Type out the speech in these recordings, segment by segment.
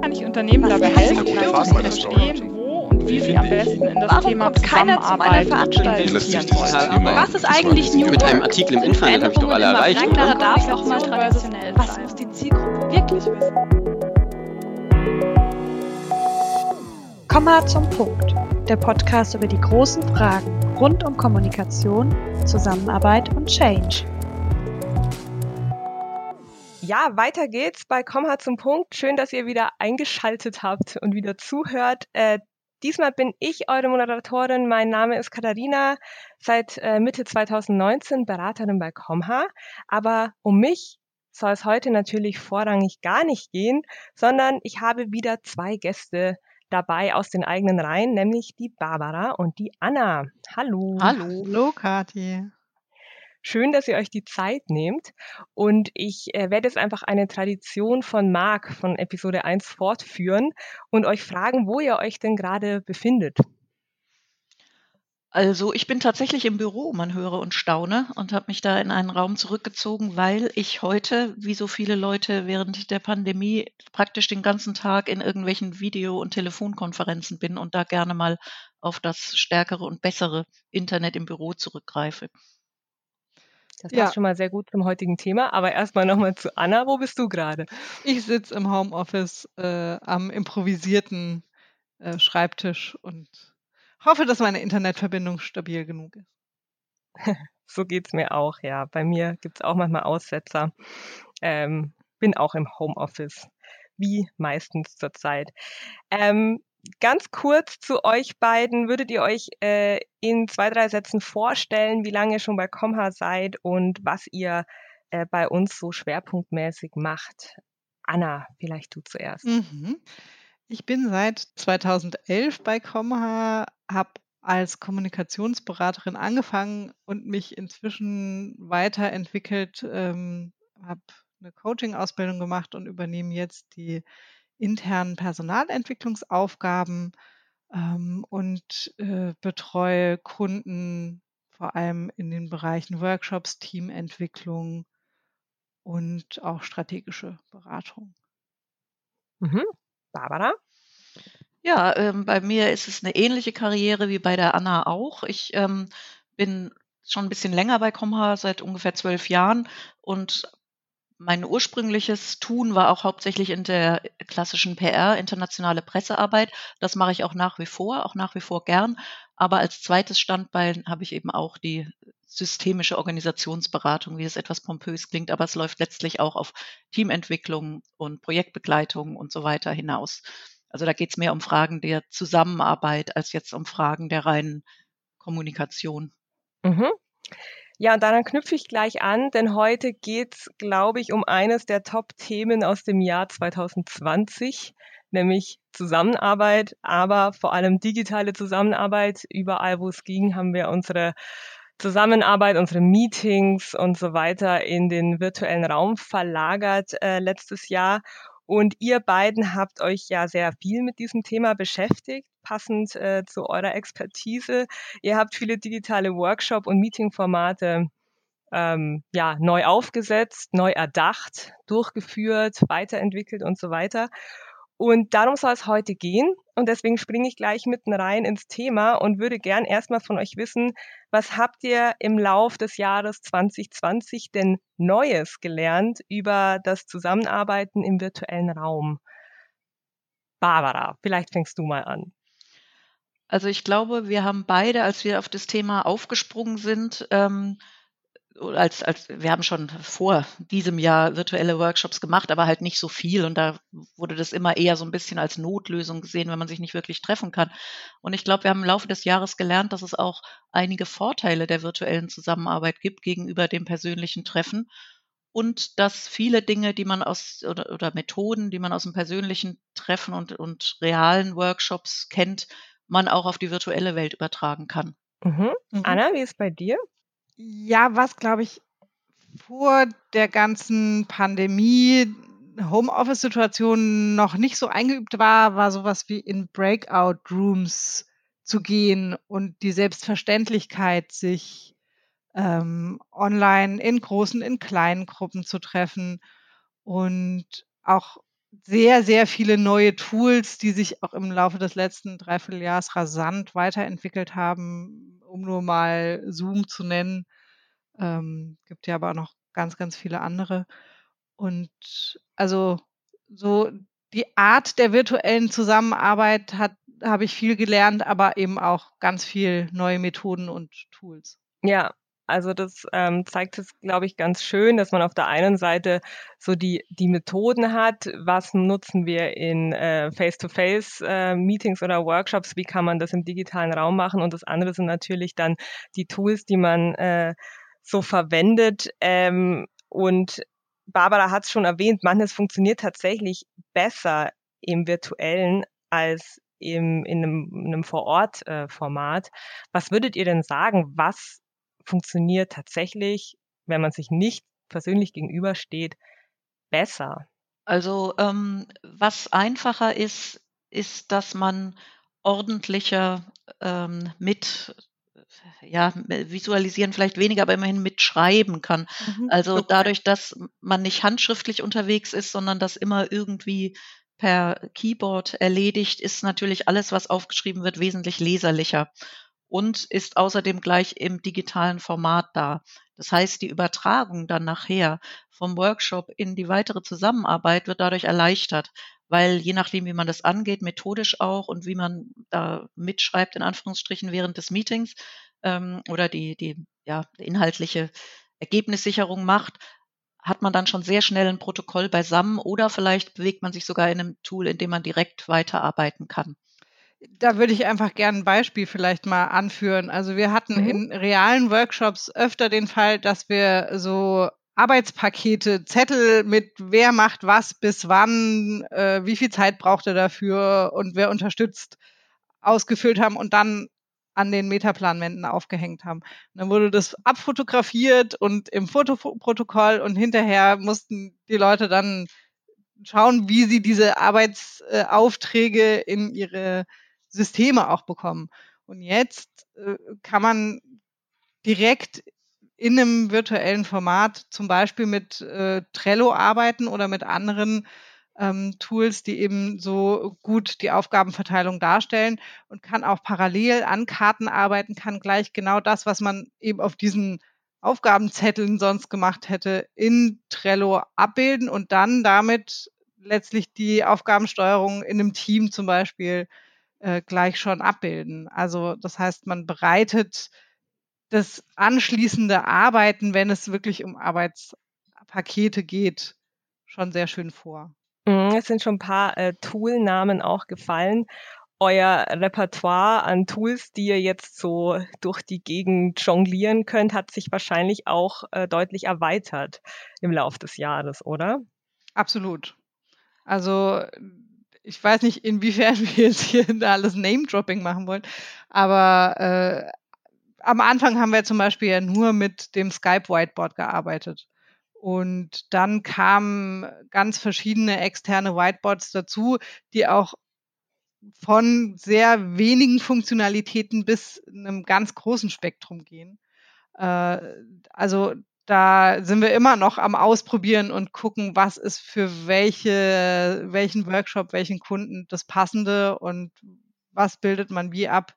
Kann ich Unternehmen dabei helfen, zu verstehen, wo und wie sie am besten in das Warum Thema kommt keiner zu meiner Zusammenarbeit Veranstaltung? Was ist eigentlich New Mit einem? Artikel im Internet habe ich doch alle erreicht, oder? darf auch mal traditionell Was muss die Zielgruppe wirklich wissen? Komma zum Punkt. Der Podcast über die großen Fragen rund um Kommunikation, Zusammenarbeit und Change. Ja, weiter geht's bei Komma zum Punkt. Schön, dass ihr wieder eingeschaltet habt und wieder zuhört. Äh, diesmal bin ich eure Moderatorin. Mein Name ist Katharina, seit äh, Mitte 2019 Beraterin bei Comha. Aber um mich soll es heute natürlich vorrangig gar nicht gehen, sondern ich habe wieder zwei Gäste dabei aus den eigenen Reihen, nämlich die Barbara und die Anna. Hallo. Hallo. Hallo, Kathi. Schön, dass ihr euch die Zeit nehmt. Und ich äh, werde jetzt einfach eine Tradition von Marc von Episode 1 fortführen und euch fragen, wo ihr euch denn gerade befindet. Also ich bin tatsächlich im Büro, man höre und staune, und habe mich da in einen Raum zurückgezogen, weil ich heute, wie so viele Leute während der Pandemie, praktisch den ganzen Tag in irgendwelchen Video- und Telefonkonferenzen bin und da gerne mal auf das stärkere und bessere Internet im Büro zurückgreife. Das passt Ja. schon mal sehr gut zum heutigen Thema. Aber erstmal nochmal zu Anna. Wo bist du gerade? Ich sitze im Homeoffice äh, am improvisierten äh, Schreibtisch und hoffe, dass meine Internetverbindung stabil genug ist. So geht's mir auch, ja. Bei mir gibt's auch manchmal Aussetzer. Ähm, bin auch im Homeoffice, wie meistens zurzeit. Ähm, ganz kurz zu euch beiden. Würdet ihr euch äh, in zwei, drei Sätzen vorstellen, wie lange ihr schon bei Comha seid und was ihr äh, bei uns so schwerpunktmäßig macht? Anna, vielleicht du zuerst. Mhm. Ich bin seit 2011 bei Comha, habe als Kommunikationsberaterin angefangen und mich inzwischen weiterentwickelt, ähm, habe eine Coaching-Ausbildung gemacht und übernehme jetzt die internen Personalentwicklungsaufgaben ähm, und äh, betreue Kunden vor allem in den Bereichen Workshops, Teamentwicklung und auch strategische Beratung. Mhm. Barbara? Ja, ähm, bei mir ist es eine ähnliche Karriere wie bei der Anna auch. Ich ähm, bin schon ein bisschen länger bei Comha, seit ungefähr zwölf Jahren und mein ursprüngliches Tun war auch hauptsächlich in der klassischen PR, internationale Pressearbeit. Das mache ich auch nach wie vor, auch nach wie vor gern. Aber als zweites Standbein habe ich eben auch die systemische Organisationsberatung, wie es etwas pompös klingt, aber es läuft letztlich auch auf Teamentwicklung und Projektbegleitung und so weiter hinaus. Also da geht es mehr um Fragen der Zusammenarbeit als jetzt um Fragen der reinen Kommunikation. Mhm. Ja, und daran knüpfe ich gleich an, denn heute geht's, glaube ich, um eines der Top-Themen aus dem Jahr 2020, nämlich Zusammenarbeit, aber vor allem digitale Zusammenarbeit. Überall, wo es ging, haben wir unsere Zusammenarbeit, unsere Meetings und so weiter in den virtuellen Raum verlagert äh, letztes Jahr. Und ihr beiden habt euch ja sehr viel mit diesem Thema beschäftigt, passend äh, zu eurer Expertise. Ihr habt viele digitale Workshop- und Meetingformate ähm, ja, neu aufgesetzt, neu erdacht, durchgeführt, weiterentwickelt und so weiter. Und darum soll es heute gehen. Und deswegen springe ich gleich mitten rein ins Thema und würde gern erstmal von euch wissen, was habt ihr im Lauf des Jahres 2020 denn Neues gelernt über das Zusammenarbeiten im virtuellen Raum? Barbara, vielleicht fängst du mal an. Also ich glaube, wir haben beide, als wir auf das Thema aufgesprungen sind, ähm, als, als wir haben schon vor diesem Jahr virtuelle Workshops gemacht, aber halt nicht so viel. Und da wurde das immer eher so ein bisschen als Notlösung gesehen, wenn man sich nicht wirklich treffen kann. Und ich glaube, wir haben im Laufe des Jahres gelernt, dass es auch einige Vorteile der virtuellen Zusammenarbeit gibt gegenüber dem persönlichen Treffen. Und dass viele Dinge, die man aus oder, oder Methoden, die man aus dem persönlichen Treffen und, und realen Workshops kennt, man auch auf die virtuelle Welt übertragen kann. Mhm. Mhm. Anna, wie ist bei dir? Ja, was glaube ich vor der ganzen Pandemie. Homeoffice-Situation noch nicht so eingeübt war, war sowas wie in Breakout-Rooms zu gehen und die Selbstverständlichkeit, sich ähm, online in großen, in kleinen Gruppen zu treffen und auch sehr, sehr viele neue Tools, die sich auch im Laufe des letzten Dreivierteljahres rasant weiterentwickelt haben, um nur mal Zoom zu nennen. Ähm, gibt ja aber auch noch ganz, ganz viele andere. Und also so die Art der virtuellen Zusammenarbeit hat habe ich viel gelernt, aber eben auch ganz viel neue Methoden und Tools. Ja, also das ähm, zeigt es, glaube ich, ganz schön, dass man auf der einen Seite so die, die Methoden hat, was nutzen wir in äh, Face-to-Face-Meetings äh, oder Workshops, wie kann man das im digitalen Raum machen und das andere sind natürlich dann die Tools, die man äh, so verwendet. Ähm, und Barbara hat es schon erwähnt, manches funktioniert tatsächlich besser im virtuellen als im, in einem, in einem Vor-Ort-Format. Äh, was würdet ihr denn sagen, was funktioniert tatsächlich, wenn man sich nicht persönlich gegenübersteht, besser? Also ähm, was einfacher ist, ist, dass man ordentlicher ähm, mit ja, visualisieren vielleicht weniger, aber immerhin mitschreiben kann. Mhm. Also dadurch, dass man nicht handschriftlich unterwegs ist, sondern das immer irgendwie per Keyboard erledigt, ist natürlich alles, was aufgeschrieben wird, wesentlich leserlicher und ist außerdem gleich im digitalen Format da. Das heißt, die Übertragung dann nachher vom Workshop in die weitere Zusammenarbeit wird dadurch erleichtert, weil je nachdem, wie man das angeht, methodisch auch und wie man da mitschreibt, in Anführungsstrichen, während des Meetings ähm, oder die, die ja, inhaltliche Ergebnissicherung macht, hat man dann schon sehr schnell ein Protokoll beisammen oder vielleicht bewegt man sich sogar in einem Tool, in dem man direkt weiterarbeiten kann. Da würde ich einfach gerne ein Beispiel vielleicht mal anführen. Also wir hatten mhm. in realen Workshops öfter den Fall, dass wir so Arbeitspakete, Zettel mit wer macht was bis wann, äh, wie viel Zeit braucht er dafür und wer unterstützt, ausgefüllt haben und dann an den Metaplanwänden aufgehängt haben. Und dann wurde das abfotografiert und im Fotoprotokoll und hinterher mussten die Leute dann schauen, wie sie diese Arbeitsaufträge in ihre Systeme auch bekommen. Und jetzt äh, kann man direkt in einem virtuellen Format zum Beispiel mit äh, Trello arbeiten oder mit anderen ähm, Tools, die eben so gut die Aufgabenverteilung darstellen und kann auch parallel an Karten arbeiten, kann gleich genau das, was man eben auf diesen Aufgabenzetteln sonst gemacht hätte, in Trello abbilden und dann damit letztlich die Aufgabensteuerung in einem Team zum Beispiel äh, gleich schon abbilden. Also das heißt, man bereitet das anschließende Arbeiten, wenn es wirklich um Arbeitspakete geht, schon sehr schön vor. Mhm, es sind schon ein paar äh, Toolnamen auch gefallen. Euer Repertoire an Tools, die ihr jetzt so durch die Gegend jonglieren könnt, hat sich wahrscheinlich auch äh, deutlich erweitert im Laufe des Jahres, oder? Absolut. Also ich weiß nicht, inwiefern wir jetzt hier alles Name-Dropping machen wollen, aber äh, am Anfang haben wir zum Beispiel ja nur mit dem Skype Whiteboard gearbeitet. Und dann kamen ganz verschiedene externe Whiteboards dazu, die auch von sehr wenigen Funktionalitäten bis einem ganz großen Spektrum gehen. Äh, also da sind wir immer noch am Ausprobieren und gucken, was ist für welche, welchen Workshop, welchen Kunden das Passende und was bildet man wie ab.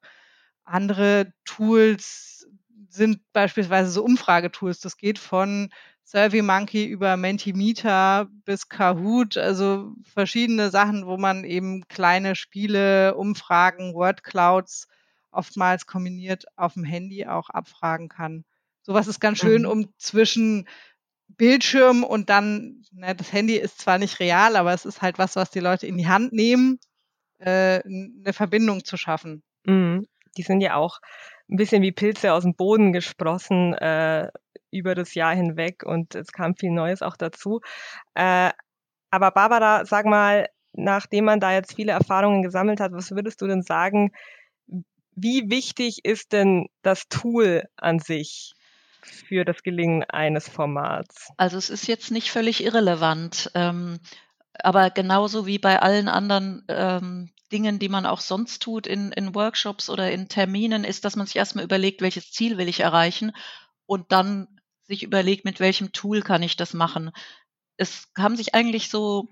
Andere Tools sind beispielsweise so Umfragetools. Das geht von SurveyMonkey über Mentimeter bis Kahoot, also verschiedene Sachen, wo man eben kleine Spiele, Umfragen, Wordclouds oftmals kombiniert auf dem Handy auch abfragen kann. Sowas ist ganz schön, mhm. um zwischen Bildschirm und dann, ne, das Handy ist zwar nicht real, aber es ist halt was, was die Leute in die Hand nehmen, äh, eine Verbindung zu schaffen. Mhm. Die sind ja auch ein bisschen wie Pilze aus dem Boden gesprossen. Äh, über das Jahr hinweg und es kam viel Neues auch dazu. Äh, aber Barbara, sag mal, nachdem man da jetzt viele Erfahrungen gesammelt hat, was würdest du denn sagen, wie wichtig ist denn das Tool an sich für das Gelingen eines Formats? Also es ist jetzt nicht völlig irrelevant, ähm, aber genauso wie bei allen anderen ähm, Dingen, die man auch sonst tut in, in Workshops oder in Terminen, ist, dass man sich erstmal überlegt, welches Ziel will ich erreichen und dann sich überlegt, mit welchem Tool kann ich das machen. Es haben sich eigentlich so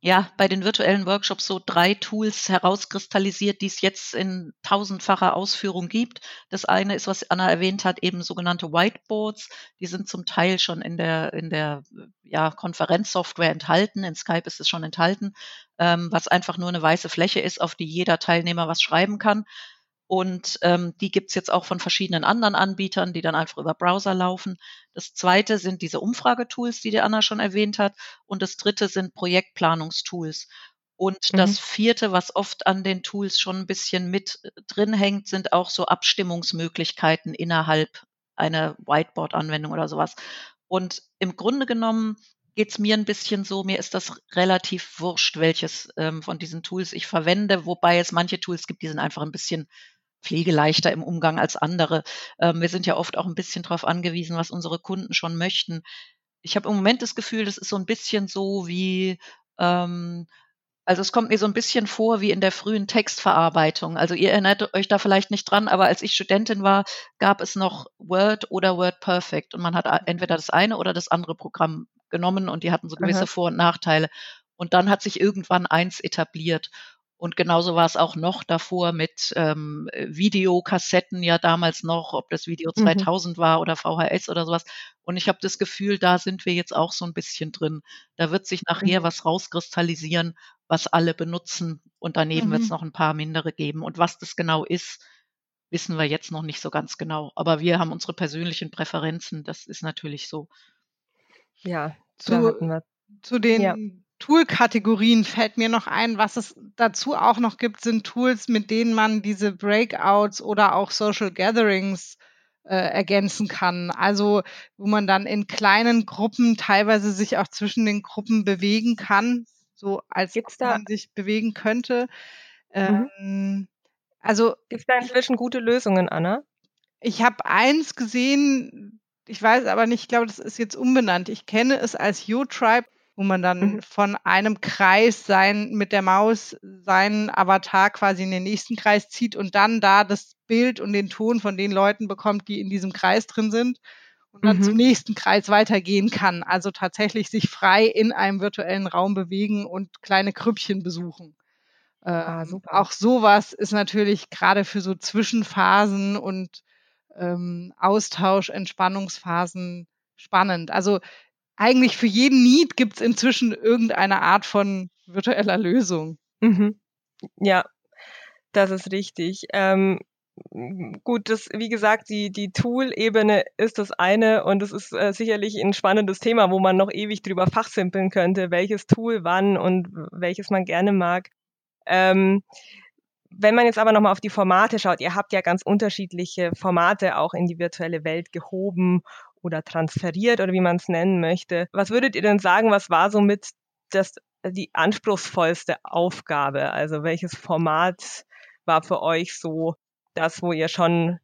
ja, bei den virtuellen Workshops so drei Tools herauskristallisiert, die es jetzt in tausendfacher Ausführung gibt. Das eine ist, was Anna erwähnt hat, eben sogenannte Whiteboards. Die sind zum Teil schon in der, in der ja, Konferenzsoftware enthalten. In Skype ist es schon enthalten, ähm, was einfach nur eine weiße Fläche ist, auf die jeder Teilnehmer was schreiben kann. Und ähm, die gibt's jetzt auch von verschiedenen anderen Anbietern, die dann einfach über Browser laufen. Das zweite sind diese Umfragetools, die die Anna schon erwähnt hat. Und das dritte sind Projektplanungstools. Und mhm. das vierte, was oft an den Tools schon ein bisschen mit drin hängt, sind auch so Abstimmungsmöglichkeiten innerhalb einer Whiteboard-Anwendung oder sowas. Und im Grunde genommen geht's mir ein bisschen so, mir ist das relativ wurscht, welches ähm, von diesen Tools ich verwende, wobei es manche Tools gibt, die sind einfach ein bisschen pflegeleichter im Umgang als andere. Ähm, wir sind ja oft auch ein bisschen darauf angewiesen, was unsere Kunden schon möchten. Ich habe im Moment das Gefühl, das ist so ein bisschen so wie ähm, also es kommt mir so ein bisschen vor wie in der frühen Textverarbeitung. Also ihr erinnert euch da vielleicht nicht dran, aber als ich Studentin war, gab es noch Word oder Word Perfect und man hat entweder das eine oder das andere Programm genommen und die hatten so gewisse Aha. Vor- und Nachteile. Und dann hat sich irgendwann eins etabliert. Und genauso war es auch noch davor mit ähm, Videokassetten ja damals noch, ob das Video 2000 mhm. war oder VHS oder sowas. Und ich habe das Gefühl, da sind wir jetzt auch so ein bisschen drin. Da wird sich nachher mhm. was rauskristallisieren, was alle benutzen. Und daneben mhm. wird es noch ein paar mindere geben. Und was das genau ist, wissen wir jetzt noch nicht so ganz genau. Aber wir haben unsere persönlichen Präferenzen. Das ist natürlich so. Ja, zu, zu den ja. Tool-Kategorien fällt mir noch ein, was es dazu auch noch gibt, sind Tools, mit denen man diese Breakouts oder auch Social Gatherings äh, ergänzen kann. Also wo man dann in kleinen Gruppen teilweise sich auch zwischen den Gruppen bewegen kann, so als man sich bewegen könnte. Mhm. Ähm, also gibt es da inzwischen gute Lösungen, Anna? Ich habe eins gesehen, ich weiß aber nicht, ich glaube, das ist jetzt umbenannt. Ich kenne es als U-Tribe, wo man dann mhm. von einem Kreis sein, mit der Maus seinen Avatar quasi in den nächsten Kreis zieht und dann da das Bild und den Ton von den Leuten bekommt, die in diesem Kreis drin sind und dann mhm. zum nächsten Kreis weitergehen kann. Also tatsächlich sich frei in einem virtuellen Raum bewegen und kleine Krüppchen besuchen. Äh, ah, auch sowas ist natürlich gerade für so Zwischenphasen und ähm, Austausch, Entspannungsphasen spannend. Also eigentlich für jeden Need gibt es inzwischen irgendeine Art von virtueller Lösung. Mhm. Ja, das ist richtig. Ähm, gut, das, wie gesagt, die, die Tool-Ebene ist das eine und es ist äh, sicherlich ein spannendes Thema, wo man noch ewig drüber fachsimpeln könnte, welches Tool wann und welches man gerne mag. Ähm, wenn man jetzt aber nochmal auf die Formate schaut, ihr habt ja ganz unterschiedliche Formate auch in die virtuelle Welt gehoben oder transferiert oder wie man es nennen möchte. Was würdet ihr denn sagen, was war somit das, die anspruchsvollste Aufgabe? Also welches Format war für euch so das, wo ihr schon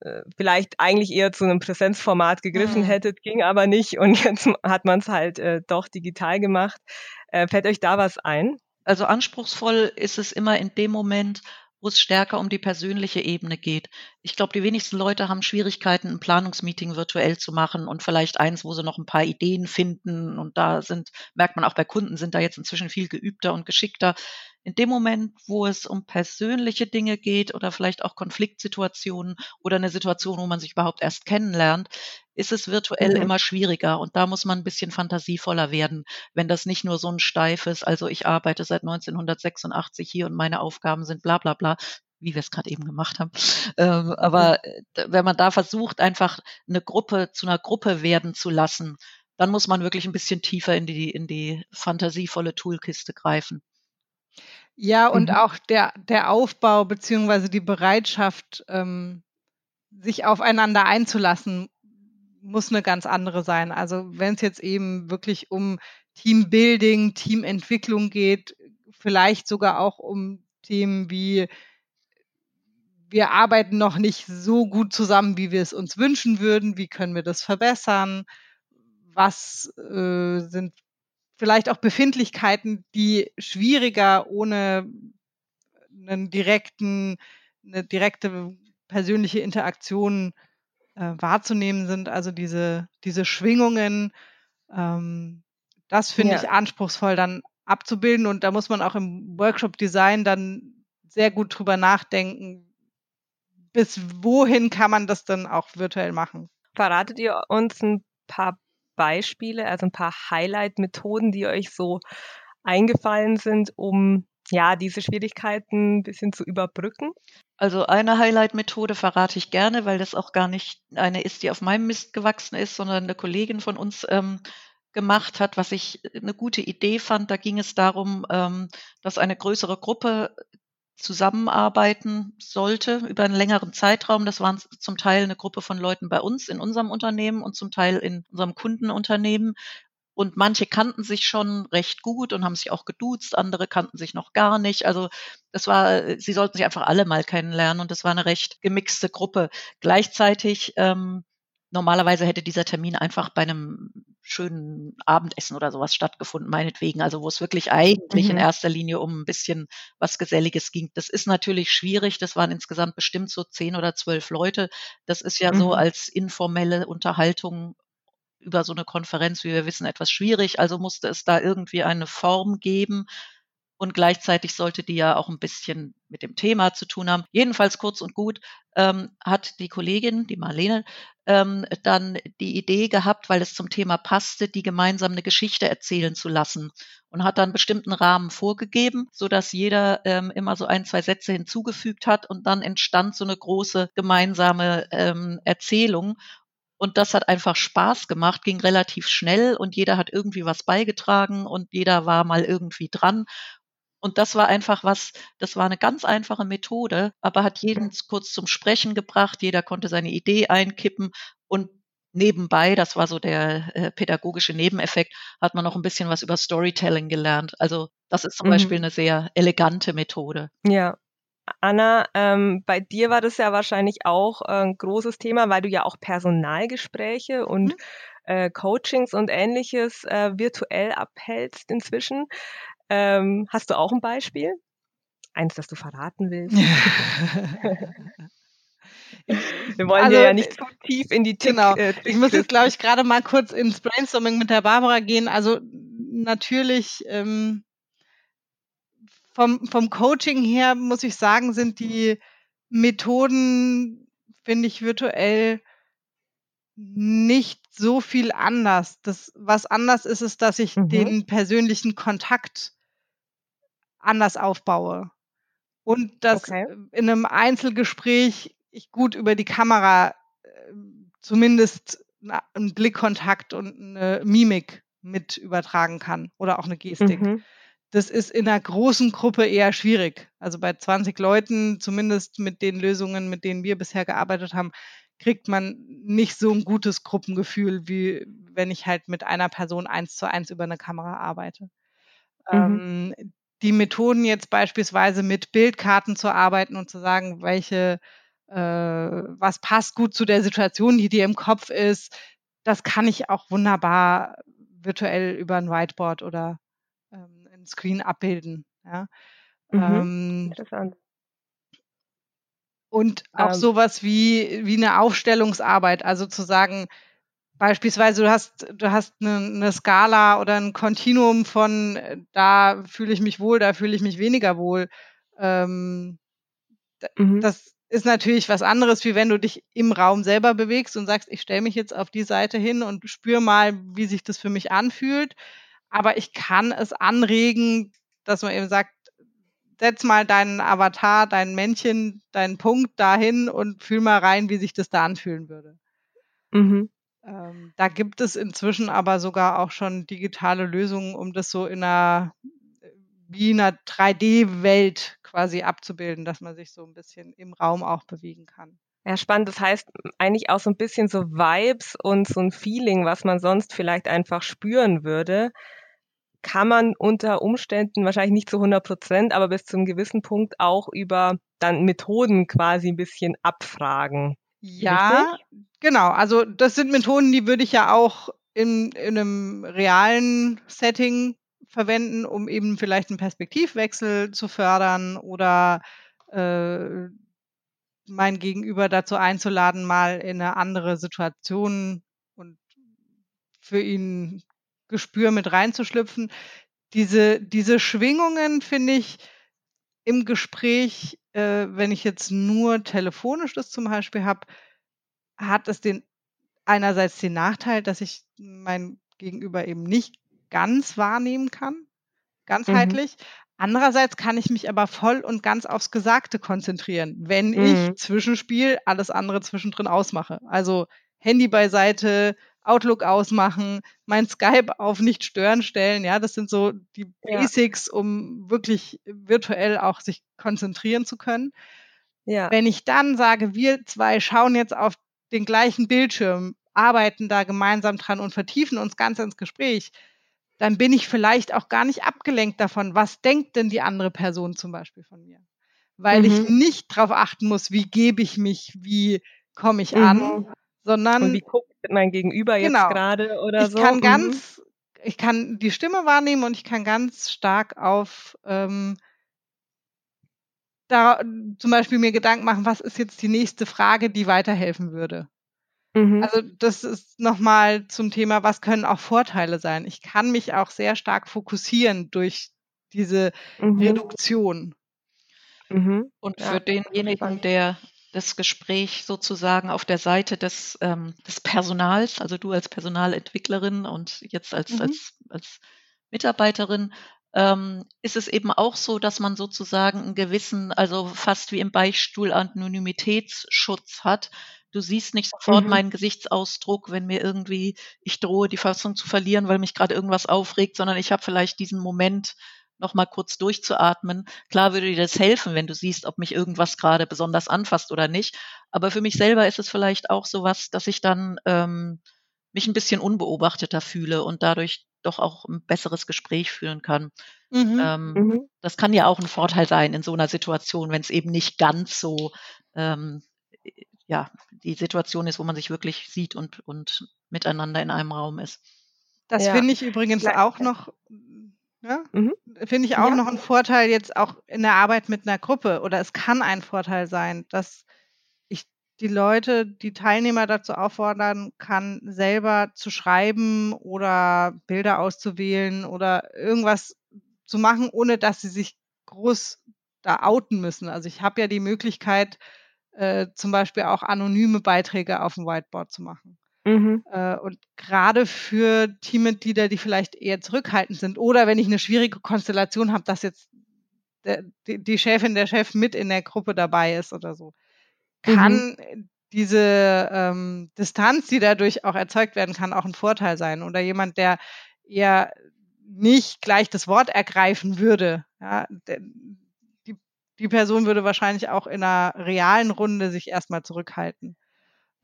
äh, vielleicht eigentlich eher zu einem Präsenzformat gegriffen mhm. hättet, ging aber nicht und jetzt hat man es halt äh, doch digital gemacht. Äh, fällt euch da was ein? Also anspruchsvoll ist es immer in dem Moment, wo es stärker um die persönliche Ebene geht. Ich glaube, die wenigsten Leute haben Schwierigkeiten, ein Planungsmeeting virtuell zu machen und vielleicht eins, wo sie noch ein paar Ideen finden. Und da sind, merkt man auch bei Kunden, sind da jetzt inzwischen viel geübter und geschickter. In dem Moment, wo es um persönliche Dinge geht oder vielleicht auch Konfliktsituationen oder eine Situation, wo man sich überhaupt erst kennenlernt, ist es virtuell mhm. immer schwieriger und da muss man ein bisschen fantasievoller werden, wenn das nicht nur so ein steifes, also ich arbeite seit 1986 hier und meine Aufgaben sind bla bla bla, wie wir es gerade eben gemacht haben. Ähm, aber mhm. wenn man da versucht, einfach eine Gruppe zu einer Gruppe werden zu lassen, dann muss man wirklich ein bisschen tiefer in die, in die fantasievolle Toolkiste greifen. Ja, und mhm. auch der, der Aufbau beziehungsweise die Bereitschaft, ähm, sich aufeinander einzulassen, muss eine ganz andere sein. Also wenn es jetzt eben wirklich um Teambuilding, Teamentwicklung geht, vielleicht sogar auch um Themen wie wir arbeiten noch nicht so gut zusammen, wie wir es uns wünschen würden. Wie können wir das verbessern? Was äh, sind vielleicht auch Befindlichkeiten, die schwieriger ohne einen direkten, eine direkte persönliche Interaktion äh, wahrzunehmen sind, also diese, diese Schwingungen, ähm, das finde ja. ich anspruchsvoll, dann abzubilden. Und da muss man auch im Workshop-Design dann sehr gut drüber nachdenken, bis wohin kann man das dann auch virtuell machen. Verratet ihr uns ein paar Beispiele, also ein paar Highlight-Methoden, die euch so eingefallen sind, um ja, diese Schwierigkeiten ein bisschen zu überbrücken? Also eine Highlight-Methode verrate ich gerne, weil das auch gar nicht eine ist, die auf meinem Mist gewachsen ist, sondern eine Kollegin von uns ähm, gemacht hat, was ich eine gute Idee fand. Da ging es darum, ähm, dass eine größere Gruppe zusammenarbeiten sollte über einen längeren Zeitraum. Das waren zum Teil eine Gruppe von Leuten bei uns in unserem Unternehmen und zum Teil in unserem Kundenunternehmen. Und manche kannten sich schon recht gut und haben sich auch geduzt, andere kannten sich noch gar nicht. Also das war, sie sollten sich einfach alle mal kennenlernen und das war eine recht gemixte Gruppe. Gleichzeitig ähm, Normalerweise hätte dieser Termin einfach bei einem schönen Abendessen oder sowas stattgefunden, meinetwegen. Also wo es wirklich eigentlich mhm. in erster Linie um ein bisschen was Geselliges ging. Das ist natürlich schwierig. Das waren insgesamt bestimmt so zehn oder zwölf Leute. Das ist ja mhm. so als informelle Unterhaltung über so eine Konferenz, wie wir wissen, etwas schwierig. Also musste es da irgendwie eine Form geben, und gleichzeitig sollte die ja auch ein bisschen mit dem Thema zu tun haben. Jedenfalls kurz und gut ähm, hat die Kollegin, die Marlene, ähm, dann die Idee gehabt, weil es zum Thema passte, die gemeinsam eine Geschichte erzählen zu lassen und hat dann bestimmten Rahmen vorgegeben, so dass jeder ähm, immer so ein, zwei Sätze hinzugefügt hat und dann entstand so eine große gemeinsame ähm, Erzählung. Und das hat einfach Spaß gemacht, ging relativ schnell und jeder hat irgendwie was beigetragen und jeder war mal irgendwie dran. Und das war einfach was, das war eine ganz einfache Methode, aber hat jeden kurz zum Sprechen gebracht. Jeder konnte seine Idee einkippen und nebenbei, das war so der äh, pädagogische Nebeneffekt, hat man noch ein bisschen was über Storytelling gelernt. Also das ist zum mhm. Beispiel eine sehr elegante Methode. Ja. Anna, ähm, bei dir war das ja wahrscheinlich auch äh, ein großes Thema, weil du ja auch Personalgespräche und mhm. äh, Coachings und ähnliches äh, virtuell abhältst inzwischen. Ähm, hast du auch ein Beispiel? Eins, das du verraten willst? Wir wollen also, ja nicht zu tief in die Tick, Genau. Äh, ich muss jetzt, glaube ich, gerade mal kurz ins Brainstorming mit der Barbara gehen. Also natürlich ähm, vom, vom Coaching her muss ich sagen, sind die Methoden, finde ich, virtuell nicht so viel anders. Das, was anders ist, ist, dass ich mhm. den persönlichen Kontakt anders aufbaue. Und dass okay. in einem Einzelgespräch ich gut über die Kamera äh, zumindest einen Blickkontakt und eine Mimik mit übertragen kann oder auch eine Gestik. Mhm. Das ist in einer großen Gruppe eher schwierig. Also bei 20 Leuten, zumindest mit den Lösungen, mit denen wir bisher gearbeitet haben, kriegt man nicht so ein gutes Gruppengefühl, wie wenn ich halt mit einer Person eins zu eins über eine Kamera arbeite. Mhm. Ähm, die Methoden jetzt beispielsweise mit Bildkarten zu arbeiten und zu sagen, welche, äh, was passt gut zu der Situation, die dir im Kopf ist, das kann ich auch wunderbar virtuell über ein Whiteboard oder ähm, ein Screen abbilden. Ja. Mhm. Ähm, Interessant. Und auch ähm, sowas wie, wie eine Aufstellungsarbeit, also zu sagen, beispielsweise du hast, du hast eine, eine Skala oder ein Kontinuum von da fühle ich mich wohl, da fühle ich mich weniger wohl. Ähm, mhm. Das ist natürlich was anderes, wie wenn du dich im Raum selber bewegst und sagst, ich stelle mich jetzt auf die Seite hin und spür mal, wie sich das für mich anfühlt. Aber ich kann es anregen, dass man eben sagt, setz mal deinen Avatar, dein Männchen, deinen Punkt dahin und fühl mal rein, wie sich das da anfühlen würde. Mhm. Ähm, da gibt es inzwischen aber sogar auch schon digitale Lösungen, um das so in einer wie in einer 3D-Welt quasi abzubilden, dass man sich so ein bisschen im Raum auch bewegen kann. Ja, spannend. Das heißt eigentlich auch so ein bisschen so Vibes und so ein Feeling, was man sonst vielleicht einfach spüren würde, kann man unter Umständen wahrscheinlich nicht zu 100 Prozent, aber bis zu einem gewissen Punkt auch über dann Methoden quasi ein bisschen abfragen. Ja, Richtig? genau. Also das sind Methoden, die würde ich ja auch in, in einem realen Setting verwenden, um eben vielleicht einen Perspektivwechsel zu fördern oder äh, mein Gegenüber dazu einzuladen, mal in eine andere Situation und für ihn Gespür mit reinzuschlüpfen. diese, diese Schwingungen finde ich im Gespräch, äh, wenn ich jetzt nur telefonisch das zum Beispiel habe, hat es den einerseits den Nachteil, dass ich mein Gegenüber eben nicht ganz wahrnehmen kann, ganzheitlich. Mhm. Andererseits kann ich mich aber voll und ganz aufs Gesagte konzentrieren, wenn mhm. ich Zwischenspiel alles andere zwischendrin ausmache. Also Handy beiseite, Outlook ausmachen, mein Skype auf nicht stören stellen. Ja, das sind so die Basics, ja. um wirklich virtuell auch sich konzentrieren zu können. Ja. Wenn ich dann sage, wir zwei schauen jetzt auf den gleichen Bildschirm, arbeiten da gemeinsam dran und vertiefen uns ganz ins Gespräch, dann bin ich vielleicht auch gar nicht abgelenkt davon, was denkt denn die andere Person zum Beispiel von mir. Weil mhm. ich nicht darauf achten muss, wie gebe ich mich, wie komme ich mhm. an, sondern. Und wie guckt mein Gegenüber jetzt genau. gerade oder ich so? Ich kann mhm. ganz, ich kann die Stimme wahrnehmen und ich kann ganz stark auf ähm, da zum Beispiel mir Gedanken machen, was ist jetzt die nächste Frage, die weiterhelfen würde. Mhm. Also das ist nochmal zum Thema, was können auch Vorteile sein. Ich kann mich auch sehr stark fokussieren durch diese mhm. Reduktion. Mhm. Und für ja, denjenigen, der das Gespräch sozusagen auf der Seite des, ähm, des Personals, also du als Personalentwicklerin und jetzt als, mhm. als, als Mitarbeiterin, ähm, ist es eben auch so, dass man sozusagen einen gewissen, also fast wie im Beichtstuhl Anonymitätsschutz hat. Du siehst nicht sofort mhm. meinen Gesichtsausdruck, wenn mir irgendwie ich drohe, die Fassung zu verlieren, weil mich gerade irgendwas aufregt, sondern ich habe vielleicht diesen Moment, noch mal kurz durchzuatmen. Klar würde dir das helfen, wenn du siehst, ob mich irgendwas gerade besonders anfasst oder nicht. Aber für mich selber ist es vielleicht auch so was, dass ich dann ähm, mich ein bisschen unbeobachteter fühle und dadurch doch auch ein besseres Gespräch führen kann. Mhm. Ähm, mhm. Das kann ja auch ein Vorteil sein in so einer Situation, wenn es eben nicht ganz so ähm, ja die Situation ist, wo man sich wirklich sieht und und miteinander in einem Raum ist. Das ja. finde ich übrigens auch noch ja? Mhm. Finde ich auch ja. noch ein Vorteil jetzt auch in der Arbeit mit einer Gruppe oder es kann ein Vorteil sein, dass ich die Leute, die Teilnehmer dazu auffordern kann, selber zu schreiben oder Bilder auszuwählen oder irgendwas zu machen, ohne dass sie sich groß da outen müssen. Also ich habe ja die Möglichkeit, äh, zum Beispiel auch anonyme Beiträge auf dem Whiteboard zu machen. Mhm. Äh, und gerade für Teammitglieder, die vielleicht eher zurückhaltend sind oder wenn ich eine schwierige Konstellation habe, dass jetzt der, die, die, Chefin, der Chef mit in der Gruppe dabei ist oder so, kann mhm. diese ähm, Distanz, die dadurch auch erzeugt werden kann, auch ein Vorteil sein. Oder jemand, der eher nicht gleich das Wort ergreifen würde. Ja, der, die, die Person würde wahrscheinlich auch in einer realen Runde sich erstmal zurückhalten.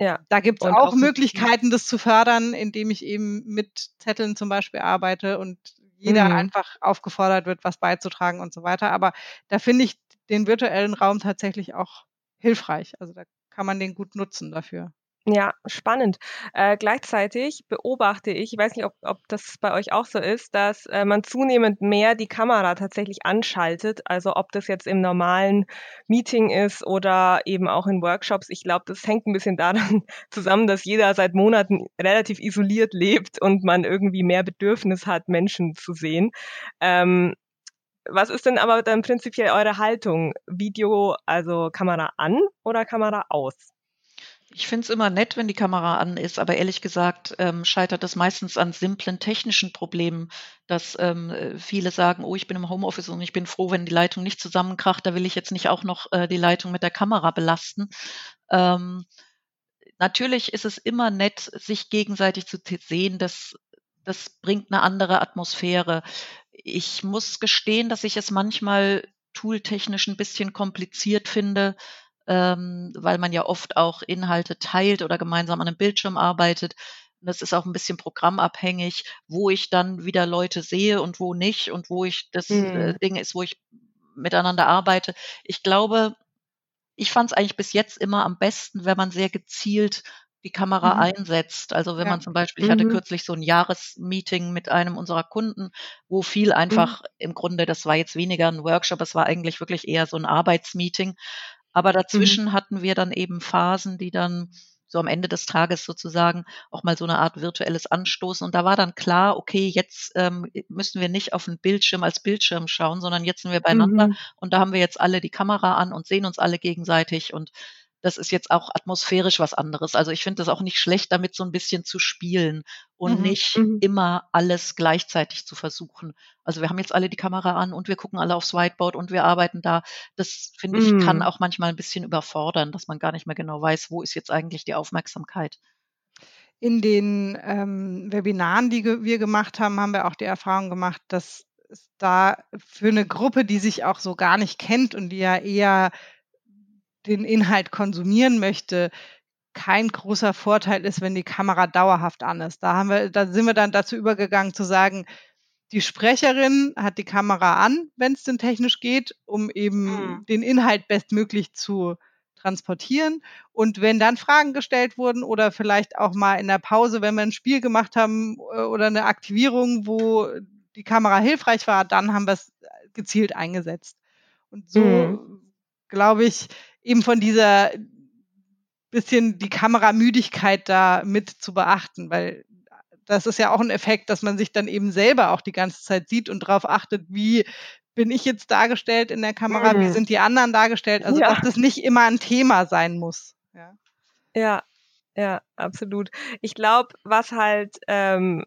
Ja, da gibt es auch, auch, Möglichkeiten, das zu fördern, indem ich eben mit Zetteln zum Beispiel arbeite und jeder mhm. einfach aufgefordert wird, was beizutragen und so weiter. Aber da finde ich den virtuellen Raum tatsächlich auch hilfreich. Also da kann man den gut nutzen dafür. Ja, spannend. Äh, gleichzeitig beobachte ich, ich weiß nicht, ob, ob das bei euch auch so ist, dass äh, man zunehmend mehr die Kamera tatsächlich anschaltet. Also ob das jetzt im normalen Meeting ist oder eben auch in Workshops. Ich glaube, das hängt ein bisschen daran zusammen, dass jeder seit Monaten relativ isoliert lebt und man irgendwie mehr Bedürfnis hat, Menschen zu sehen. Ähm, was ist denn aber dann prinzipiell eure Haltung? Video, also Kamera an oder Kamera aus? Ich finde es immer nett, wenn die Kamera an ist, aber ehrlich gesagt ähm, scheitert das meistens an simplen technischen Problemen, dass ähm, viele sagen, oh, ich bin im Homeoffice und ich bin froh, wenn die Leitung nicht zusammenkracht, da will ich jetzt nicht auch noch äh, die Leitung mit der Kamera belasten. Ähm, natürlich ist es immer nett, sich gegenseitig zu sehen, das, das bringt eine andere Atmosphäre. Ich muss gestehen, dass ich es manchmal tooltechnisch ein bisschen kompliziert finde, ähm, weil man ja oft auch Inhalte teilt oder gemeinsam an einem Bildschirm arbeitet. Und das ist auch ein bisschen programmabhängig, wo ich dann wieder Leute sehe und wo nicht und wo ich das mhm. äh, Ding ist, wo ich miteinander arbeite. Ich glaube, ich fand es eigentlich bis jetzt immer am besten, wenn man sehr gezielt die Kamera mhm. einsetzt. Also wenn ja. man zum Beispiel, ich hatte mhm. kürzlich so ein Jahresmeeting mit einem unserer Kunden, wo viel einfach mhm. im Grunde, das war jetzt weniger ein Workshop, es war eigentlich wirklich eher so ein Arbeitsmeeting, aber mhm. dazwischen mhm. hatten wir dann eben Phasen, die dann so am Ende des Tages sozusagen auch mal so eine Art virtuelles Anstoßen. Und da war dann klar, okay, jetzt ähm, müssen wir nicht auf den Bildschirm als Bildschirm schauen, sondern jetzt sind wir beieinander mhm. und da haben wir jetzt alle die Kamera an und sehen uns alle gegenseitig und das ist jetzt auch atmosphärisch was anderes. Also ich finde das auch nicht schlecht, damit so ein bisschen zu spielen und mhm. nicht mhm. immer alles gleichzeitig zu versuchen. Also wir haben jetzt alle die Kamera an und wir gucken alle aufs Whiteboard und wir arbeiten da. Das finde ich kann mhm. auch manchmal ein bisschen überfordern, dass man gar nicht mehr genau weiß, wo ist jetzt eigentlich die Aufmerksamkeit. In den ähm, Webinaren, die wir gemacht haben, haben wir auch die Erfahrung gemacht, dass es da für eine Gruppe, die sich auch so gar nicht kennt und die ja eher den Inhalt konsumieren möchte, kein großer Vorteil ist, wenn die Kamera dauerhaft an ist. Da haben wir, da sind wir dann dazu übergegangen zu sagen, die Sprecherin hat die Kamera an, wenn es denn technisch geht, um eben mhm. den Inhalt bestmöglich zu transportieren. Und wenn dann Fragen gestellt wurden oder vielleicht auch mal in der Pause, wenn wir ein Spiel gemacht haben äh, oder eine Aktivierung, wo die Kamera hilfreich war, dann haben wir es gezielt eingesetzt. Und so, mhm. glaube ich, eben von dieser bisschen die Kameramüdigkeit da mit zu beachten, weil das ist ja auch ein Effekt, dass man sich dann eben selber auch die ganze Zeit sieht und darauf achtet, wie bin ich jetzt dargestellt in der Kamera, mhm. wie sind die anderen dargestellt, also ja. dass das nicht immer ein Thema sein muss. Ja, ja, ja absolut. Ich glaube, was halt ähm,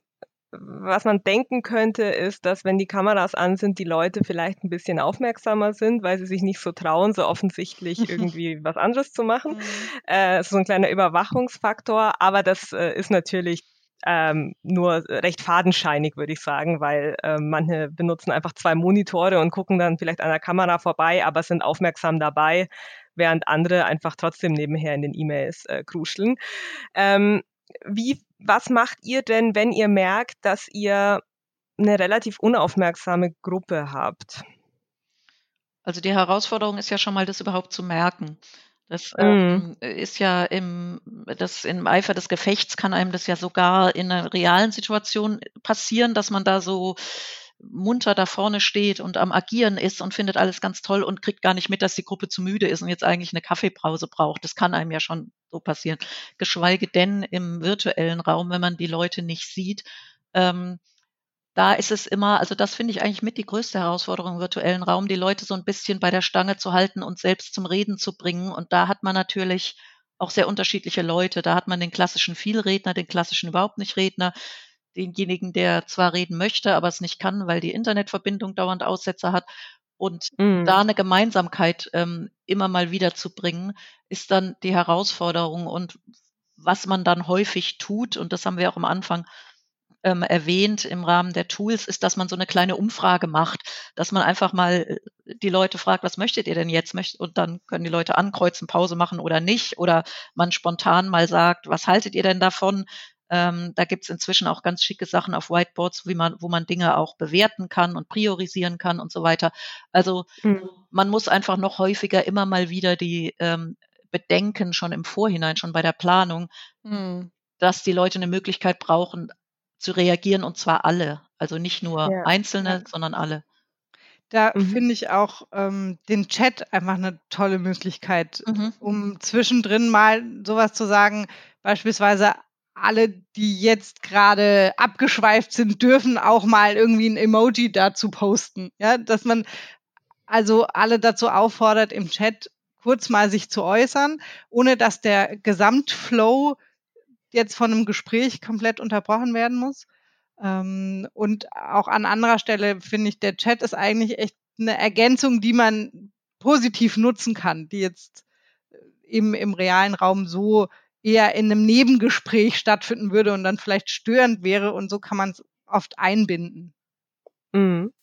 was man denken könnte, ist, dass wenn die Kameras an sind, die Leute vielleicht ein bisschen aufmerksamer sind, weil sie sich nicht so trauen, so offensichtlich irgendwie was anderes zu machen. Mhm. Äh, so ein kleiner Überwachungsfaktor, aber das äh, ist natürlich ähm, nur recht fadenscheinig, würde ich sagen, weil äh, manche benutzen einfach zwei Monitore und gucken dann vielleicht an der Kamera vorbei, aber sind aufmerksam dabei, während andere einfach trotzdem nebenher in den E-Mails äh, kruscheln. Ähm, wie was macht ihr denn, wenn ihr merkt, dass ihr eine relativ unaufmerksame Gruppe habt? Also die Herausforderung ist ja schon mal, das überhaupt zu merken. Das mhm. ähm, ist ja im, das im Eifer des Gefechts kann einem das ja sogar in einer realen Situation passieren, dass man da so munter da vorne steht und am Agieren ist und findet alles ganz toll und kriegt gar nicht mit, dass die Gruppe zu müde ist und jetzt eigentlich eine Kaffeepause braucht. Das kann einem ja schon so passieren. Geschweige denn im virtuellen Raum, wenn man die Leute nicht sieht. Ähm, da ist es immer, also das finde ich eigentlich mit die größte Herausforderung im virtuellen Raum, die Leute so ein bisschen bei der Stange zu halten und selbst zum Reden zu bringen. Und da hat man natürlich auch sehr unterschiedliche Leute. Da hat man den klassischen Vielredner, den klassischen überhaupt nicht Redner, denjenigen, der zwar reden möchte, aber es nicht kann, weil die Internetverbindung dauernd Aussetzer hat. Und mhm. da eine Gemeinsamkeit ähm, immer mal wieder zu bringen, ist dann die Herausforderung. Und was man dann häufig tut, und das haben wir auch am Anfang ähm, erwähnt im Rahmen der Tools, ist, dass man so eine kleine Umfrage macht, dass man einfach mal äh, die Leute fragt, was möchtet ihr denn jetzt? Und dann können die Leute ankreuzen, Pause machen oder nicht. Oder man spontan mal sagt, was haltet ihr denn davon? Ähm, da gibt es inzwischen auch ganz schicke Sachen auf Whiteboards, wie man, wo man Dinge auch bewerten kann und priorisieren kann und so weiter. Also mhm. man muss einfach noch häufiger immer mal wieder die ähm, bedenken, schon im Vorhinein, schon bei der Planung, mhm. dass die Leute eine Möglichkeit brauchen zu reagieren und zwar alle. Also nicht nur ja. Einzelne, ja. sondern alle. Da mhm. finde ich auch ähm, den Chat einfach eine tolle Möglichkeit, mhm. um zwischendrin mal sowas zu sagen, beispielsweise alle, die jetzt gerade abgeschweift sind, dürfen auch mal irgendwie ein Emoji dazu posten. Ja, dass man also alle dazu auffordert, im Chat kurz mal sich zu äußern, ohne dass der Gesamtflow jetzt von einem Gespräch komplett unterbrochen werden muss. Ähm, und auch an anderer Stelle finde ich, der Chat ist eigentlich echt eine Ergänzung, die man positiv nutzen kann, die jetzt eben im realen Raum so eher in einem Nebengespräch stattfinden würde und dann vielleicht störend wäre und so kann man es oft einbinden. Mhm.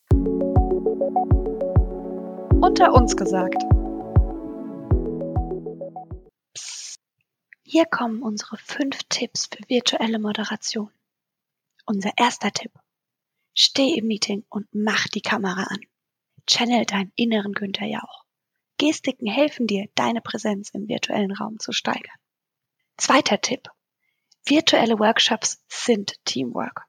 Unter uns gesagt. Psst. Hier kommen unsere fünf Tipps für virtuelle Moderation. Unser erster Tipp. Steh im Meeting und mach die Kamera an. Channel deinen inneren Günther Jauch. Gestiken helfen dir, deine Präsenz im virtuellen Raum zu steigern. Zweiter Tipp. Virtuelle Workshops sind Teamwork.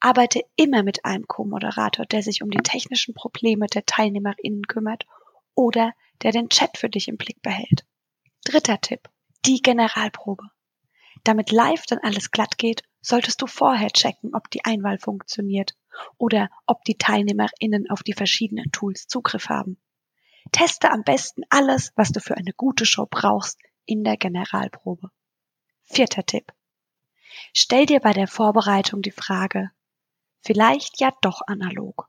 Arbeite immer mit einem Co-Moderator, der sich um die technischen Probleme der TeilnehmerInnen kümmert oder der den Chat für dich im Blick behält. Dritter Tipp. Die Generalprobe. Damit live dann alles glatt geht, solltest du vorher checken, ob die Einwahl funktioniert oder ob die TeilnehmerInnen auf die verschiedenen Tools Zugriff haben. Teste am besten alles, was du für eine gute Show brauchst, in der Generalprobe. Vierter Tipp. Stell dir bei der Vorbereitung die Frage, vielleicht ja doch analog.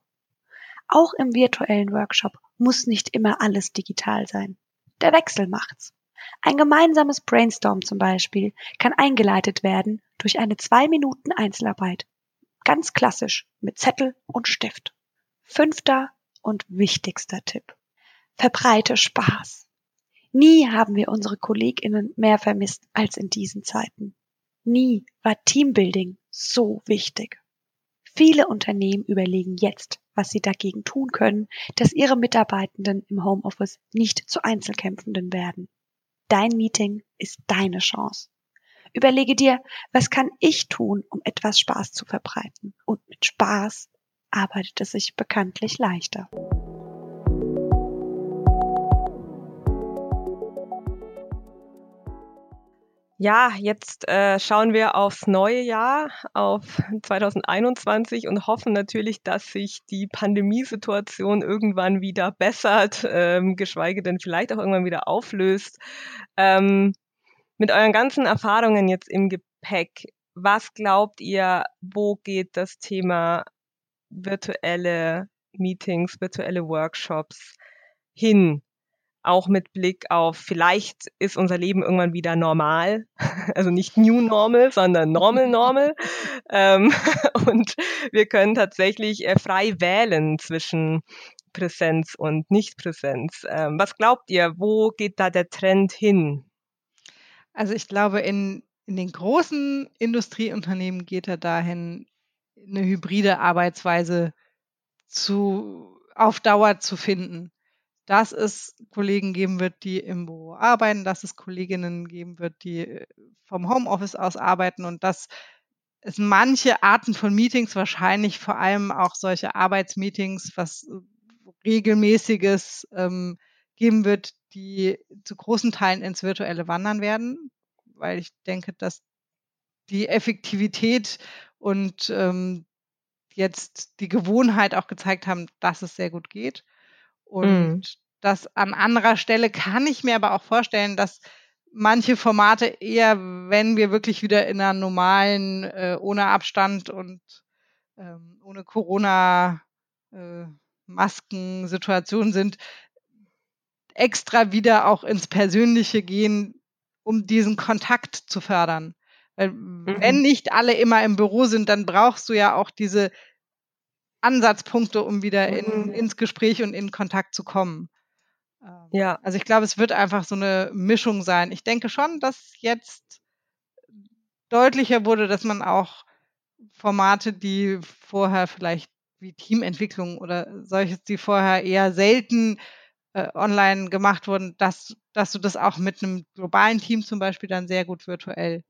Auch im virtuellen Workshop muss nicht immer alles digital sein. Der Wechsel macht's. Ein gemeinsames Brainstorm zum Beispiel kann eingeleitet werden durch eine zwei Minuten Einzelarbeit. Ganz klassisch mit Zettel und Stift. Fünfter und wichtigster Tipp. Verbreite Spaß. Nie haben wir unsere KollegInnen mehr vermisst als in diesen Zeiten. Nie war Teambuilding so wichtig. Viele Unternehmen überlegen jetzt, was sie dagegen tun können, dass ihre Mitarbeitenden im Homeoffice nicht zu Einzelkämpfenden werden. Dein Meeting ist deine Chance. Überlege dir, was kann ich tun, um etwas Spaß zu verbreiten? Und mit Spaß arbeitet es sich bekanntlich leichter. Ja, jetzt äh, schauen wir aufs neue Jahr, auf 2021 und hoffen natürlich, dass sich die Pandemiesituation irgendwann wieder bessert, ähm, geschweige denn vielleicht auch irgendwann wieder auflöst. Ähm, mit euren ganzen Erfahrungen jetzt im Gepäck, was glaubt ihr, wo geht das Thema virtuelle Meetings, virtuelle Workshops hin? Auch mit Blick auf, vielleicht ist unser Leben irgendwann wieder normal, also nicht New Normal, sondern Normal Normal. ähm, und wir können tatsächlich äh, frei wählen zwischen Präsenz und Nicht-Präsenz. Ähm, was glaubt ihr, wo geht da der Trend hin? Also ich glaube, in, in den großen Industrieunternehmen geht er dahin, eine hybride Arbeitsweise zu, auf Dauer zu finden dass es Kollegen geben wird, die im Büro arbeiten, dass es Kolleginnen geben wird, die äh, vom Homeoffice aus arbeiten und dass es manche Arten von Meetings, wahrscheinlich vor allem auch solche Arbeitsmeetings, was äh, regelmäßiges ähm, geben wird, die zu großen Teilen ins Virtuelle wandern werden, weil ich denke, dass die Effektivität und ähm, jetzt die Gewohnheit auch gezeigt haben, dass es sehr gut geht. Und mhm. das an anderer Stelle kann ich mir aber auch vorstellen, dass manche Formate eher, wenn wir wirklich wieder in einer normalen, äh, ohne Abstand und ähm, ohne Corona äh, Masken-Situation sind, extra wieder auch ins Persönliche gehen, um diesen Kontakt zu fördern. Weil mhm. wenn nicht alle immer im Büro sind, dann brauchst du ja auch diese Ansatzpunkte, um wieder in, mhm. ins Gespräch und in Kontakt zu kommen. Ähm, ja. Also ich glaube, es wird einfach so eine Mischung sein. Ich denke schon, dass jetzt deutlicher wurde, dass man auch Formate, die vorher vielleicht wie Teamentwicklung oder solches, die vorher eher selten äh, online gemacht wurden, dass, dass du das auch mit einem globalen Team zum Beispiel dann sehr gut virtuell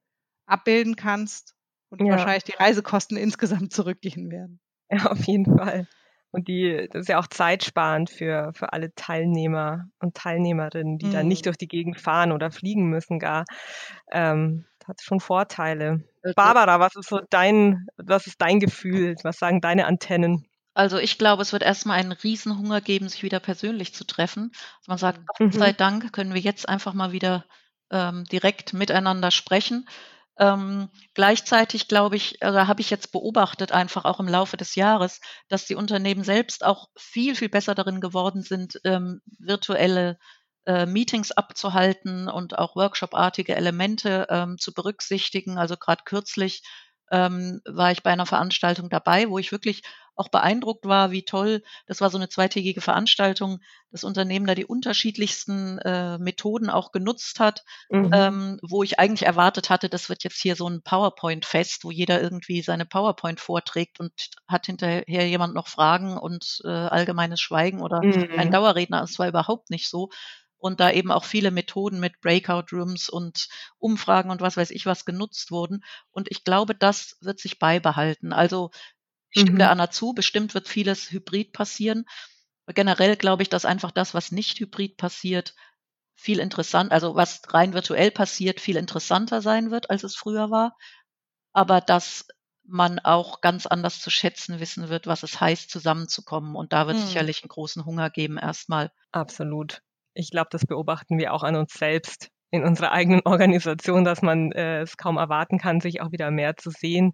abbilden kannst und ja. wahrscheinlich die Reisekosten insgesamt zurückgehen werden. Ja, auf jeden Fall. Und die, das ist ja auch zeitsparend für, für alle Teilnehmer und Teilnehmerinnen, die mhm. dann nicht mhm. durch die Gegend fahren oder fliegen müssen gar. Ähm, hat schon Vorteile. Also, Barbara, was ist so dein, was ist dein Gefühl? Was sagen deine Antennen? Also ich glaube, es wird erstmal einen Riesenhunger geben, sich wieder persönlich zu treffen. Also man sagt, Gott mhm. sei Dank können wir jetzt einfach mal wieder ähm, direkt miteinander sprechen. Ähm, gleichzeitig glaube ich, also habe ich jetzt beobachtet, einfach auch im Laufe des Jahres, dass die Unternehmen selbst auch viel, viel besser darin geworden sind, ähm, virtuelle äh, Meetings abzuhalten und auch Workshop-artige Elemente ähm, zu berücksichtigen. Also gerade kürzlich ähm, war ich bei einer Veranstaltung dabei, wo ich wirklich auch beeindruckt war, wie toll, das war so eine zweitägige Veranstaltung, das Unternehmen da die unterschiedlichsten äh, Methoden auch genutzt hat, mhm. ähm, wo ich eigentlich erwartet hatte, das wird jetzt hier so ein PowerPoint-Fest, wo jeder irgendwie seine PowerPoint vorträgt und hat hinterher jemand noch Fragen und äh, allgemeines Schweigen oder mhm. ein Dauerredner. Es war überhaupt nicht so und da eben auch viele Methoden mit Breakout Rooms und Umfragen und was weiß ich was genutzt wurden. Und ich glaube, das wird sich beibehalten. Also ich stimme mhm. der Anna zu, bestimmt wird vieles hybrid passieren. Generell glaube ich, dass einfach das, was nicht hybrid passiert, viel interessant, also was rein virtuell passiert, viel interessanter sein wird, als es früher war. Aber dass man auch ganz anders zu schätzen wissen wird, was es heißt, zusammenzukommen. Und da wird Mhm. sicherlich einen großen Hunger geben erstmal. Absolut. Ich glaube, das beobachten wir auch an uns selbst in unserer eigenen Organisation, dass man äh, es kaum erwarten kann, sich auch wieder mehr zu sehen.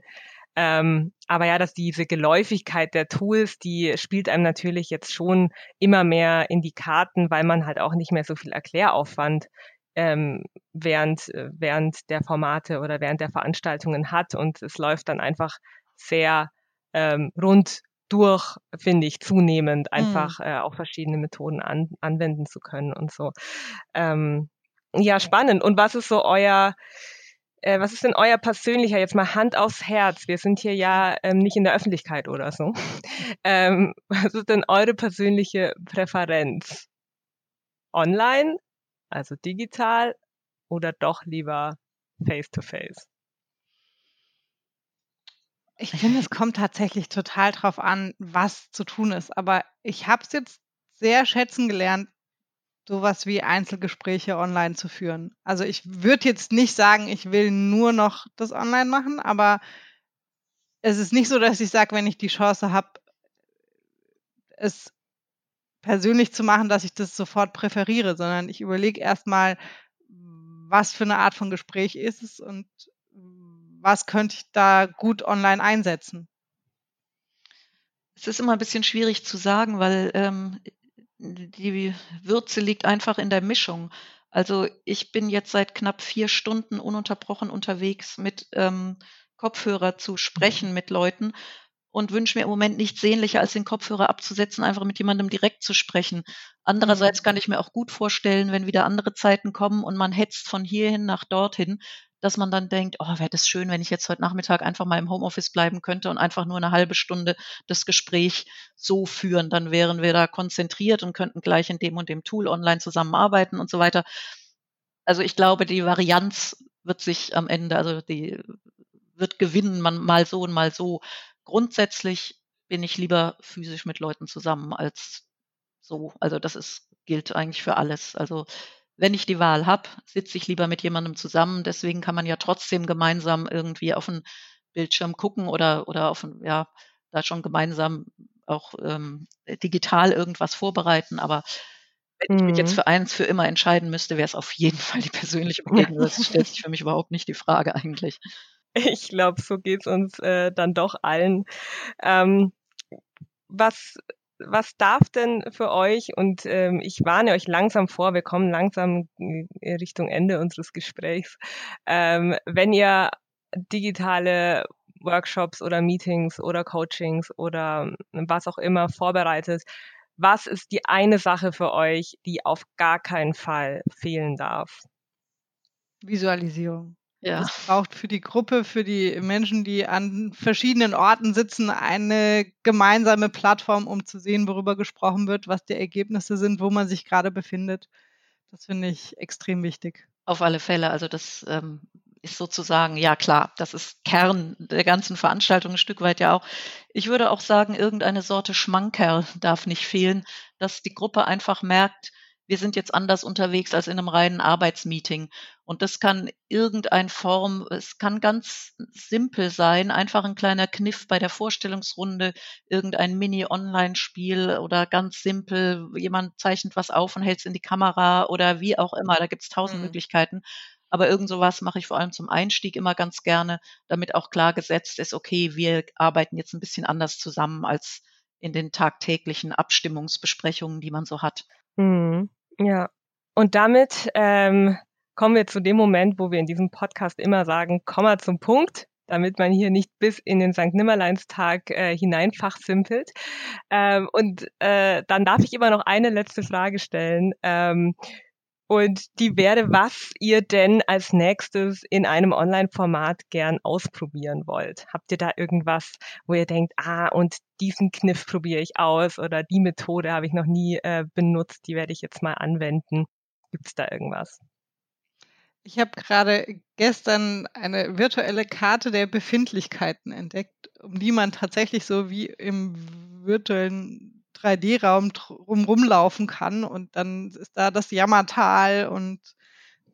Ähm, aber ja, dass diese Geläufigkeit der Tools, die spielt einem natürlich jetzt schon immer mehr in die Karten, weil man halt auch nicht mehr so viel Erkläraufwand ähm, während, äh, während der Formate oder während der Veranstaltungen hat. Und es läuft dann einfach sehr ähm, rund durch, finde ich, zunehmend einfach äh, auch verschiedene Methoden an, anwenden zu können und so. Ähm, ja, spannend. Und was ist so euer, äh, was ist denn euer persönlicher, jetzt mal Hand aufs Herz, wir sind hier ja ähm, nicht in der Öffentlichkeit oder so. Ähm, was ist denn eure persönliche Präferenz? Online, also digital oder doch lieber face-to-face? Ich finde, es kommt tatsächlich total drauf an, was zu tun ist. Aber ich habe es jetzt sehr schätzen gelernt, sowas wie Einzelgespräche online zu führen. Also ich würde jetzt nicht sagen, ich will nur noch das online machen, aber es ist nicht so, dass ich sage, wenn ich die Chance habe, es persönlich zu machen, dass ich das sofort präferiere, sondern ich überlege erstmal, was für eine Art von Gespräch ist es und was könnte ich da gut online einsetzen. Es ist immer ein bisschen schwierig zu sagen, weil ähm, die Würze liegt einfach in der Mischung. Also ich bin jetzt seit knapp vier Stunden ununterbrochen unterwegs mit ähm, Kopfhörer zu sprechen mit Leuten und wünsche mir im Moment nichts sehnlicher, als den Kopfhörer abzusetzen, einfach mit jemandem direkt zu sprechen. Andererseits kann ich mir auch gut vorstellen, wenn wieder andere Zeiten kommen und man hetzt von hierhin nach dorthin, dass man dann denkt, oh, wäre das schön, wenn ich jetzt heute Nachmittag einfach mal im Homeoffice bleiben könnte und einfach nur eine halbe Stunde das Gespräch so führen. Dann wären wir da konzentriert und könnten gleich in dem und dem Tool online zusammenarbeiten und so weiter. Also ich glaube, die Varianz wird sich am Ende, also die wird gewinnen, man mal so und mal so. Grundsätzlich bin ich lieber physisch mit Leuten zusammen als so. Also das ist, gilt eigentlich für alles. Also wenn ich die Wahl habe, sitze ich lieber mit jemandem zusammen. Deswegen kann man ja trotzdem gemeinsam irgendwie auf den Bildschirm gucken oder, oder auf ein, ja, da schon gemeinsam auch ähm, digital irgendwas vorbereiten. Aber wenn ich mich jetzt Mhm. für eins für immer entscheiden müsste, wäre es auf jeden Fall die persönliche Begegnung. Das stellt sich für mich überhaupt nicht die Frage eigentlich. Ich glaube, so geht's uns äh, dann doch allen. Ähm, was, was darf denn für euch, und ähm, ich warne euch langsam vor, wir kommen langsam äh, Richtung Ende unseres Gesprächs, ähm, wenn ihr digitale Workshops oder Meetings oder Coachings oder was auch immer vorbereitet, was ist die eine Sache für euch, die auf gar keinen Fall fehlen darf? Visualisierung. Ja. Es braucht für die Gruppe, für die Menschen, die an verschiedenen Orten sitzen, eine gemeinsame Plattform, um zu sehen, worüber gesprochen wird, was die Ergebnisse sind, wo man sich gerade befindet. Das finde ich extrem wichtig. Auf alle Fälle. Also das ähm, ist sozusagen, ja klar, das ist Kern der ganzen Veranstaltung ein Stück weit ja auch. Ich würde auch sagen, irgendeine Sorte Schmankerl darf nicht fehlen, dass die Gruppe einfach merkt, wir sind jetzt anders unterwegs als in einem reinen Arbeitsmeeting. Und das kann irgendeine Form, es kann ganz simpel sein, einfach ein kleiner Kniff bei der Vorstellungsrunde, irgendein Mini-Online-Spiel oder ganz simpel, jemand zeichnet was auf und hält es in die Kamera oder wie auch immer. Da gibt es tausend Mhm. Möglichkeiten. Aber irgend sowas mache ich vor allem zum Einstieg immer ganz gerne, damit auch klar gesetzt ist, okay, wir arbeiten jetzt ein bisschen anders zusammen als in den tagtäglichen Abstimmungsbesprechungen, die man so hat. Mhm. Ja. Und damit ähm, kommen wir zu dem Moment, wo wir in diesem Podcast immer sagen, komm mal zum Punkt, damit man hier nicht bis in den St. Nimmerleinstag äh, hineinfachsimpelt. Ähm, und äh, dann darf ich immer noch eine letzte Frage stellen. Ähm, und die wäre, was ihr denn als nächstes in einem Online-Format gern ausprobieren wollt. Habt ihr da irgendwas, wo ihr denkt, ah, und diesen Kniff probiere ich aus oder die Methode habe ich noch nie äh, benutzt, die werde ich jetzt mal anwenden. Gibt es da irgendwas? Ich habe gerade gestern eine virtuelle Karte der Befindlichkeiten entdeckt, um die man tatsächlich so wie im virtuellen 3D-Raum rum rumlaufen kann und dann ist da das Jammertal und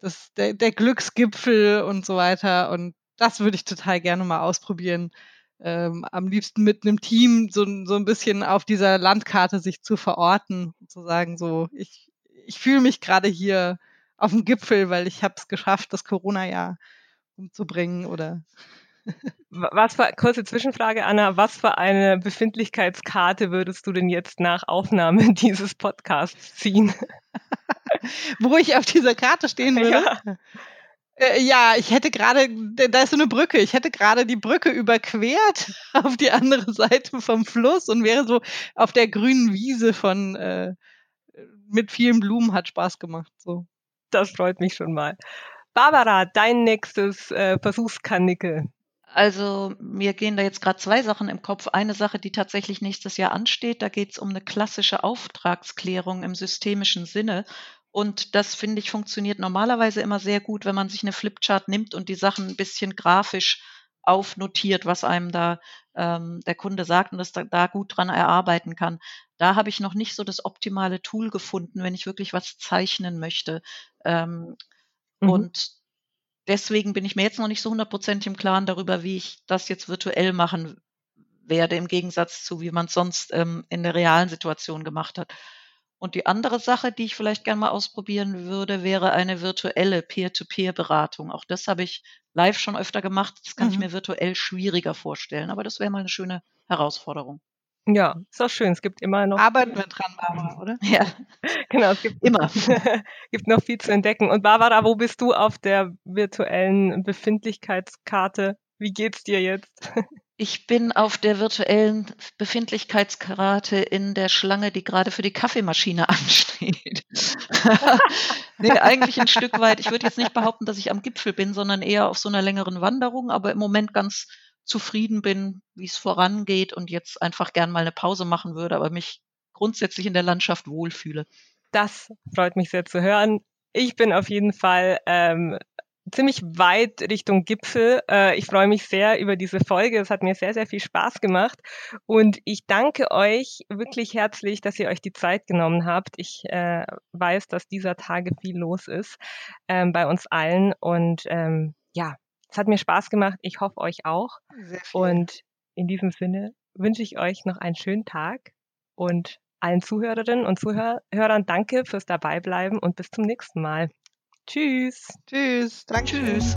das, der, der Glücksgipfel und so weiter und das würde ich total gerne mal ausprobieren. Ähm, am liebsten mit einem Team so, so ein bisschen auf dieser Landkarte sich zu verorten und zu sagen, so, ich, ich fühle mich gerade hier auf dem Gipfel, weil ich habe es geschafft, das Corona-Jahr umzubringen oder was für, kurze Zwischenfrage, Anna, was für eine Befindlichkeitskarte würdest du denn jetzt nach Aufnahme dieses Podcasts ziehen? Wo ich auf dieser Karte stehen würde? Ja. Äh, ja, ich hätte gerade, da ist so eine Brücke, ich hätte gerade die Brücke überquert auf die andere Seite vom Fluss und wäre so auf der grünen Wiese von äh, mit vielen Blumen, hat Spaß gemacht. So. Das freut mich schon mal. Barbara, dein nächstes äh, Versuchskanickel. Also mir gehen da jetzt gerade zwei Sachen im Kopf. Eine Sache, die tatsächlich nächstes Jahr ansteht, da geht es um eine klassische Auftragsklärung im systemischen Sinne. Und das finde ich funktioniert normalerweise immer sehr gut, wenn man sich eine Flipchart nimmt und die Sachen ein bisschen grafisch aufnotiert, was einem da ähm, der Kunde sagt und das da, da gut dran erarbeiten kann. Da habe ich noch nicht so das optimale Tool gefunden, wenn ich wirklich was zeichnen möchte. Ähm, mhm. Und deswegen bin ich mir jetzt noch nicht so hundertprozentig im Klaren darüber, wie ich das jetzt virtuell machen werde, im Gegensatz zu, wie man es sonst ähm, in der realen Situation gemacht hat. Und die andere Sache, die ich vielleicht gerne mal ausprobieren würde, wäre eine virtuelle Peer-to-Peer-Beratung. Auch das habe ich live schon öfter gemacht. Das kann mhm. ich mir virtuell schwieriger vorstellen, aber das wäre mal eine schöne Herausforderung. Ja, ist auch schön. Es gibt immer noch. Arbeiten wir dran, Barbara, oder? Ja, genau. Es gibt immer. gibt noch viel zu entdecken. Und Barbara, wo bist du auf der virtuellen Befindlichkeitskarte? Wie geht's dir jetzt? Ich bin auf der virtuellen Befindlichkeitskarte in der Schlange, die gerade für die Kaffeemaschine ansteht. nee, eigentlich ein Stück weit. Ich würde jetzt nicht behaupten, dass ich am Gipfel bin, sondern eher auf so einer längeren Wanderung, aber im Moment ganz zufrieden bin, wie es vorangeht und jetzt einfach gern mal eine Pause machen würde, aber mich grundsätzlich in der Landschaft wohlfühle. Das freut mich sehr zu hören. Ich bin auf jeden Fall ähm, ziemlich weit Richtung Gipfel. Äh, ich freue mich sehr über diese Folge. Es hat mir sehr, sehr viel Spaß gemacht. Und ich danke euch wirklich herzlich, dass ihr euch die Zeit genommen habt. Ich äh, weiß, dass dieser Tage viel los ist ähm, bei uns allen. Und ähm, ja, es hat mir Spaß gemacht. Ich hoffe euch auch. Und in diesem Sinne wünsche ich euch noch einen schönen Tag und allen Zuhörerinnen und Zuhörern danke fürs Dabeibleiben und bis zum nächsten Mal. Tschüss. Tschüss. Danke. Tschüss.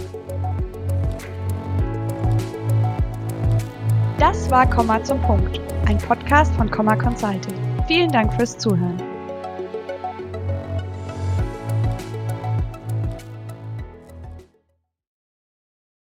Das war Komma zum Punkt, ein Podcast von Komma Consulting. Vielen Dank fürs Zuhören.